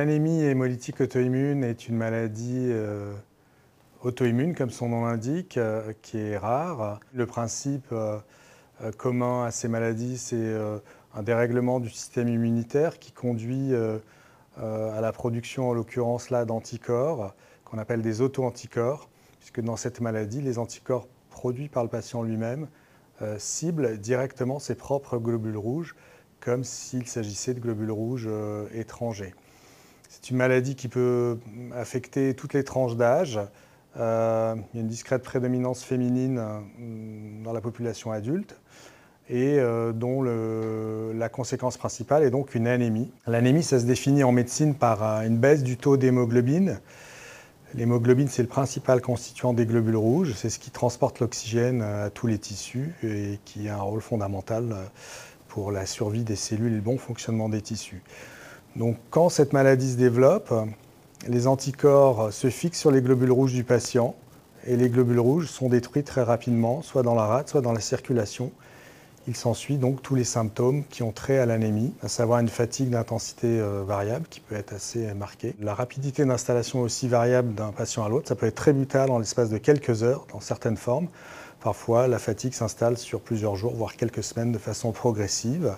L'anémie hémolytique auto-immune est une maladie euh, auto-immune, comme son nom l'indique, euh, qui est rare. Le principe euh, commun à ces maladies, c'est un dérèglement du système immunitaire qui conduit à la production, en l'occurrence là, d'anticorps, qu'on appelle des auto-anticorps, puisque dans cette maladie, les anticorps produits par le patient lui-même ciblent directement ses propres globules rouges, comme s'il s'agissait de globules rouges étrangers. C'est une maladie qui peut affecter toutes les tranches d'âge. Euh, il y a une discrète prédominance féminine euh, dans la population adulte et euh, dont la conséquence principale est donc une anémie. L'anémie, ça se définit en médecine par une baisse du taux d'hémoglobine. L'hémoglobine, c'est le principal constituant des globules rouges, c'est ce qui transporte l'oxygène à tous les tissus et qui a un rôle fondamental pour la survie des cellules et le bon fonctionnement des tissus. Donc quand cette maladie se développe, les anticorps se fixent sur les globules rouges du patient et les globules rouges sont détruits très rapidement, soit dans la rate, soit dans la circulation. Il s'ensuit donc tous les symptômes qui ont trait à l'anémie, à savoir une fatigue d'intensité euh, variable qui peut être assez marquée. La rapidité d'installation aussi variable d'un patient à l'autre, ça peut être très brutal en l'espace de quelques heures dans certaines formes. Parfois, la fatigue s'installe sur plusieurs jours, voire quelques semaines de façon progressive.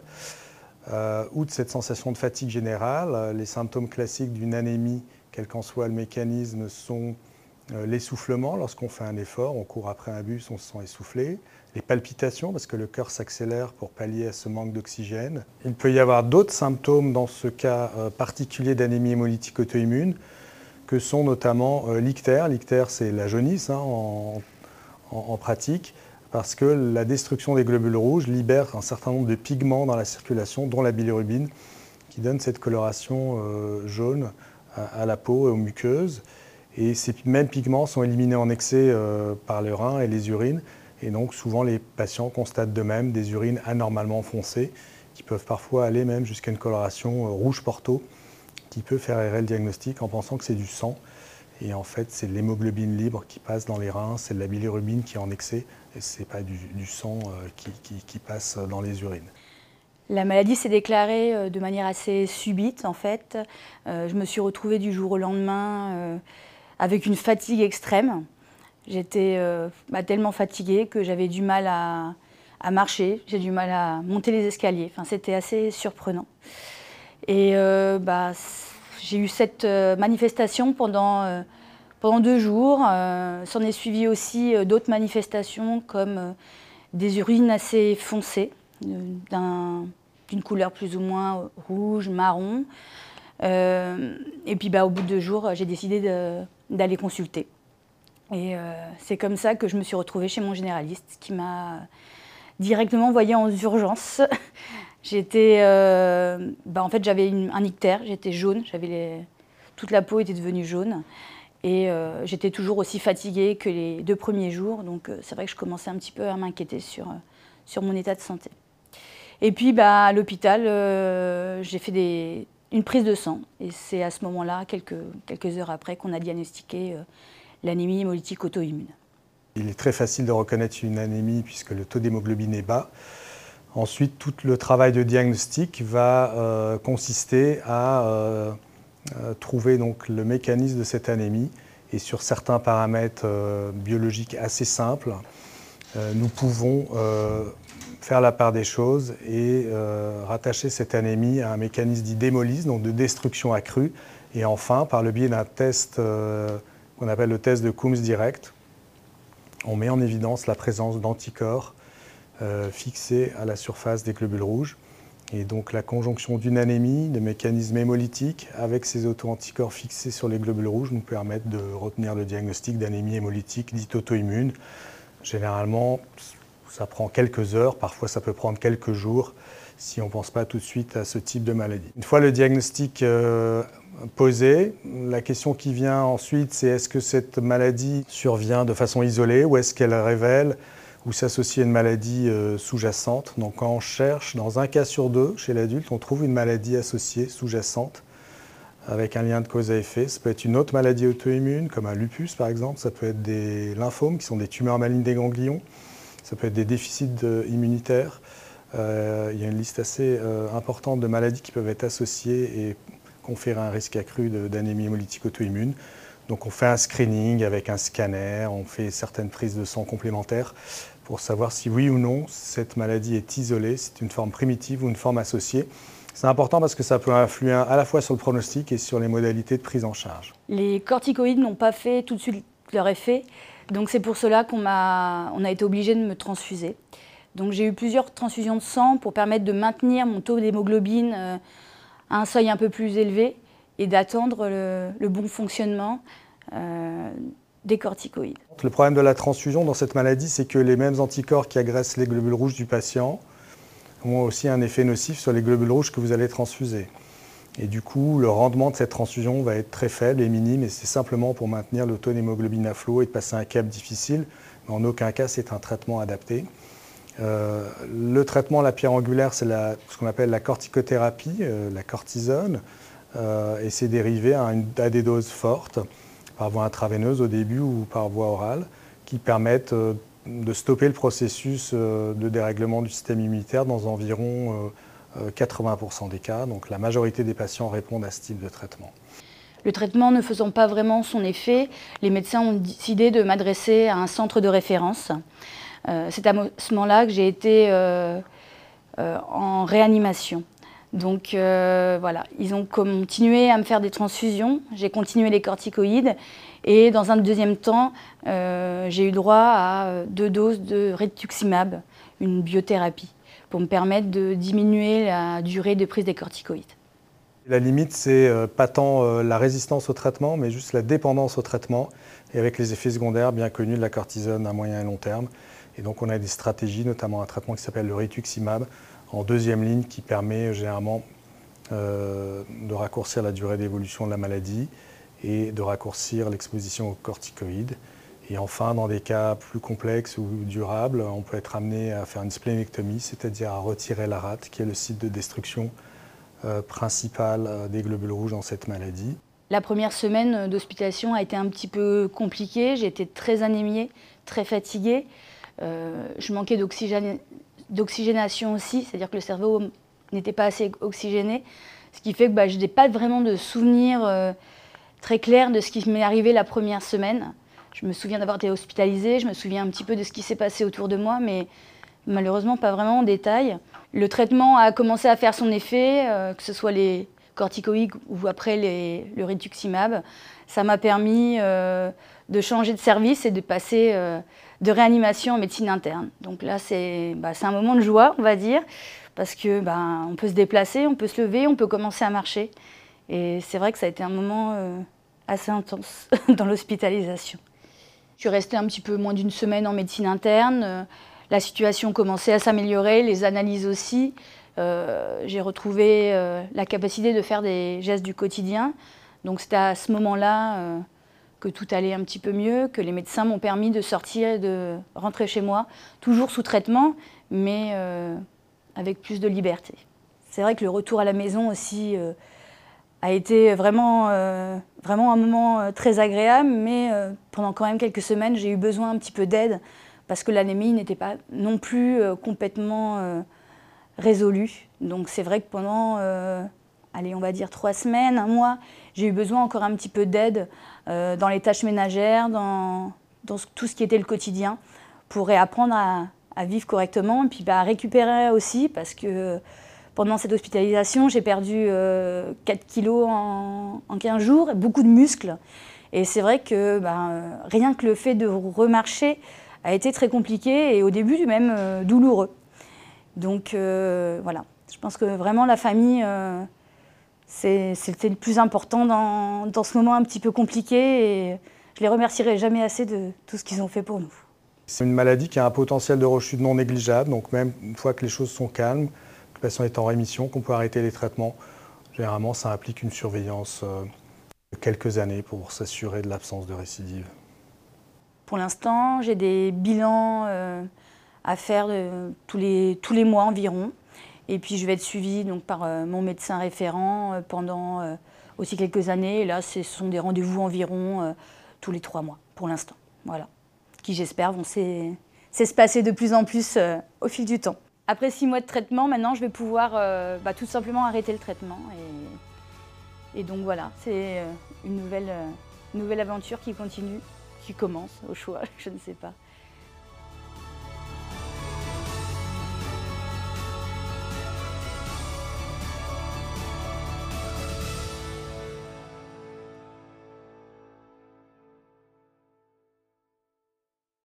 Euh, outre cette sensation de fatigue générale, euh, les symptômes classiques d'une anémie, quel qu'en soit le mécanisme, sont euh, l'essoufflement. Lorsqu'on fait un effort, on court après un bus, on se sent essoufflé. Les palpitations, parce que le cœur s'accélère pour pallier à ce manque d'oxygène. Il peut y avoir d'autres symptômes dans ce cas particulier d'anémie hémolytique auto-immune, que sont notamment l'ictère. L'ictère, c'est la jaunisse hein, en pratique parce que la destruction des globules rouges libère un certain nombre de pigments dans la circulation, dont la bilirubine, qui donne cette coloration euh, jaune à, la peau et aux muqueuses. Et ces mêmes pigments sont éliminés en excès euh, par le rein et les urines. Et donc souvent les patients constatent de même des urines anormalement foncées, qui peuvent parfois aller même jusqu'à une coloration euh, rouge porto, qui peut faire errer le diagnostic en pensant que c'est du sang. Et en fait, c'est l'hémoglobine libre qui passe dans les reins, c'est la bilirubine qui est en excès, et ce n'est pas du, sang euh, qui, passe dans les urines. La maladie s'est déclarée de manière assez subite, en fait. Je me suis retrouvée du jour au lendemain avec une fatigue extrême. J'étais bah, tellement fatiguée que j'avais du mal à, marcher, j'ai du mal à monter les escaliers. Enfin, C'était assez surprenant. Et bah, j'ai eu cette euh, manifestation pendant, euh, pendant deux jours. Euh, s'en est suivi aussi d'autres manifestations comme des urines assez foncées, d'une couleur plus ou moins rouge, marron. et puis bah, au bout de deux jours, j'ai décidé d'aller consulter. Et c'est comme ça que je me suis retrouvée chez mon généraliste qui m'a directement envoyée en urgence J'étais, euh, bah, en fait, j'avais un ictère, j'étais jaune, j'avais toute la peau était devenue jaune. Et euh, j'étais toujours aussi fatiguée que les deux premiers jours. Donc euh, c'est vrai que je commençais un petit peu à m'inquiéter sur, sur mon état de santé. Et puis bah, à l'hôpital, j'ai fait des, une prise de sang. Et c'est à ce moment-là, quelques, heures après, qu'on a diagnostiqué l'anémie hémolytique auto-immune. Il est très facile de reconnaître une anémie puisque le taux d'hémoglobine est bas. Ensuite, tout le travail de diagnostic va euh, consister à euh, euh, trouver donc, le mécanisme de cette anémie. Et sur certains paramètres biologiques assez simples, nous pouvons faire la part des choses et rattacher cette anémie à un mécanisme dit d'hémolyse, donc de destruction accrue. Et enfin, par le biais d'un test qu'on appelle le test de Coombs direct, on met en évidence la présence d'anticorps euh, fixés à la surface des globules rouges. Et donc la conjonction d'une anémie, de mécanismes hémolytiques, avec ces auto-anticorps fixés sur les globules rouges nous permettent de retenir le diagnostic d'anémie hémolytique dite auto-immune. Généralement, ça prend quelques heures, parfois ça peut prendre quelques jours si on ne pense pas tout de suite à ce type de maladie. Une fois le diagnostic euh, posé, la question qui vient ensuite, c'est est-ce que cette maladie survient de façon isolée ou est-ce qu'elle révèle ou s'associe à une maladie euh, sous-jacente. Donc quand on cherche, dans un cas sur deux chez l'adulte, on trouve une maladie associée sous-jacente avec un lien de cause à effet. Ça peut être une autre maladie auto-immune, comme un lupus par exemple. Ça peut être des lymphomes, qui sont des tumeurs malignes des ganglions. Ça peut être des déficits immunitaires. Euh, il y a une liste assez euh, importante de maladies qui peuvent être associées et conférer un risque accru d'anémie hémolytique auto-immune. Donc on fait un screening avec un scanner, on fait certaines prises de sang complémentaires pour savoir si oui ou non cette maladie est isolée, c'est une forme primitive ou une forme associée. C'est important parce que ça peut influer à la fois sur le pronostic et sur les modalités de prise en charge. Les corticoïdes n'ont pas fait tout de suite leur effet, donc c'est pour cela qu'on a, on a été obligé de me transfuser. Donc j'ai eu plusieurs transfusions de sang pour permettre de maintenir mon taux d'hémoglobine euh, à un seuil un peu plus élevé et d'attendre le, bon fonctionnement euh, des corticoïdes. Le problème de la transfusion dans cette maladie, c'est que les mêmes anticorps qui agressent les globules rouges du patient ont aussi un effet nocif sur les globules rouges que vous allez transfuser. Et du coup, le rendement de cette transfusion va être très faible et minime, et c'est simplement pour maintenir le taux d'hémoglobine à flot et de passer un cap difficile. Mais en aucun cas, c'est un traitement adapté. Euh, le traitement, la pierre angulaire, c'est ce qu'on appelle la corticothérapie, euh, la cortisone, euh, et c'est dérivé à, à, des doses fortes, par voie intraveineuse au début ou par voie orale, qui permettent de stopper le processus de dérèglement du système immunitaire dans environ 80% des cas. Donc la majorité des patients répondent à ce type de traitement. Le traitement ne faisant pas vraiment son effet, les médecins ont décidé de m'adresser à un centre de référence. Euh, c'est à ce moment-là que j'ai été euh, euh, en réanimation. Donc voilà, ils ont continué à me faire des transfusions, j'ai continué les corticoïdes et dans un deuxième temps, j'ai eu droit à deux doses de rituximab, une biothérapie, pour me permettre de diminuer la durée de prise des corticoïdes. La limite, c'est pas tant la résistance au traitement, mais juste la dépendance au traitement, et avec les effets secondaires bien connus de la cortisone à moyen et long terme. Et donc on a des stratégies, notamment un traitement qui s'appelle le rituximab, en deuxième ligne, qui permet généralement euh, de raccourcir la durée d'évolution de la maladie et de raccourcir l'exposition aux corticoïdes. Et enfin, dans des cas plus complexes ou durables, on peut être amené à faire une splénectomie, c'est-à-dire à retirer la rate, qui est le site de destruction euh, principal euh, des globules rouges dans cette maladie. La première semaine d'hospitalisation a été un petit peu compliquée. J'ai été très anémiée, très fatiguée. Euh, je manquais d'oxygénation aussi, c'est-à-dire que le cerveau n'était pas assez oxygéné, ce qui fait que bah, je n'ai pas vraiment de souvenirs euh, très clairs de ce qui m'est arrivé la première semaine. Je me souviens d'avoir été hospitalisée, je me souviens un petit peu de ce qui s'est passé autour de moi, mais malheureusement pas vraiment en détail. Le traitement a commencé à faire son effet, euh, que ce soit les corticoïdes ou après le rituximab. Ça m'a permis de changer de service et de passer de réanimation en médecine interne. Donc là, bah, c'est un moment de joie, on va dire, parce que bah, on peut se déplacer, on peut se lever, on peut commencer à marcher. Et c'est vrai que ça a été un moment euh, assez intense dans l'hospitalisation. Je suis restée un petit peu moins d'une semaine en médecine interne. La situation commençait à s'améliorer, les analyses aussi. Euh, j'ai retrouvé euh, la capacité de faire des gestes du quotidien. Donc c'était à ce moment-là que tout allait un petit peu mieux, que les médecins m'ont permis de sortir et de rentrer chez moi, toujours sous traitement, mais euh, avec plus de liberté. C'est vrai que le retour à la maison aussi euh, a été vraiment, euh, vraiment un moment très agréable, mais pendant quand même quelques semaines, j'ai eu besoin un petit peu d'aide parce que l'anémie n'était pas non plus complètement résolue. Donc c'est vrai que pendant allez, on va dire trois semaines, un mois, j'ai eu besoin encore un petit peu d'aide euh, dans les tâches ménagères, dans, tout ce qui était le quotidien, pour réapprendre à, vivre correctement et puis bah, à récupérer aussi, parce que pendant cette hospitalisation, j'ai perdu 4 euh, kilos en, en, 15 jours, beaucoup de muscles. Et c'est vrai que bah, rien que le fait de remarcher a été très compliqué et au début même euh, douloureux. Donc voilà, je pense que vraiment la famille c'était le plus important dans, ce moment un petit peu compliqué et je les remercierai jamais assez de tout ce qu'ils ont fait pour nous. C'est une maladie qui a un potentiel de rechute non négligeable, donc même une fois que les choses sont calmes, patient est en rémission, qu'on peut arrêter les traitements, généralement ça implique une surveillance euh, de quelques années pour s'assurer de l'absence de récidive. Pour l'instant, j'ai des bilans euh, à faire tous, les, tous les mois environ. Et puis je vais être suivie donc, par euh, mon médecin référent euh, pendant euh, aussi quelques années. Et là, ce sont des rendez-vous environ tous les trois mois pour l'instant. Voilà. Qui, j'espère, vont s'espacer de plus en plus au fil du temps. Après six mois de traitement, maintenant, je vais pouvoir bah, tout simplement arrêter le traitement. Et, donc voilà, c'est une nouvelle, une nouvelle aventure qui continue, qui commence au choix, je ne sais pas.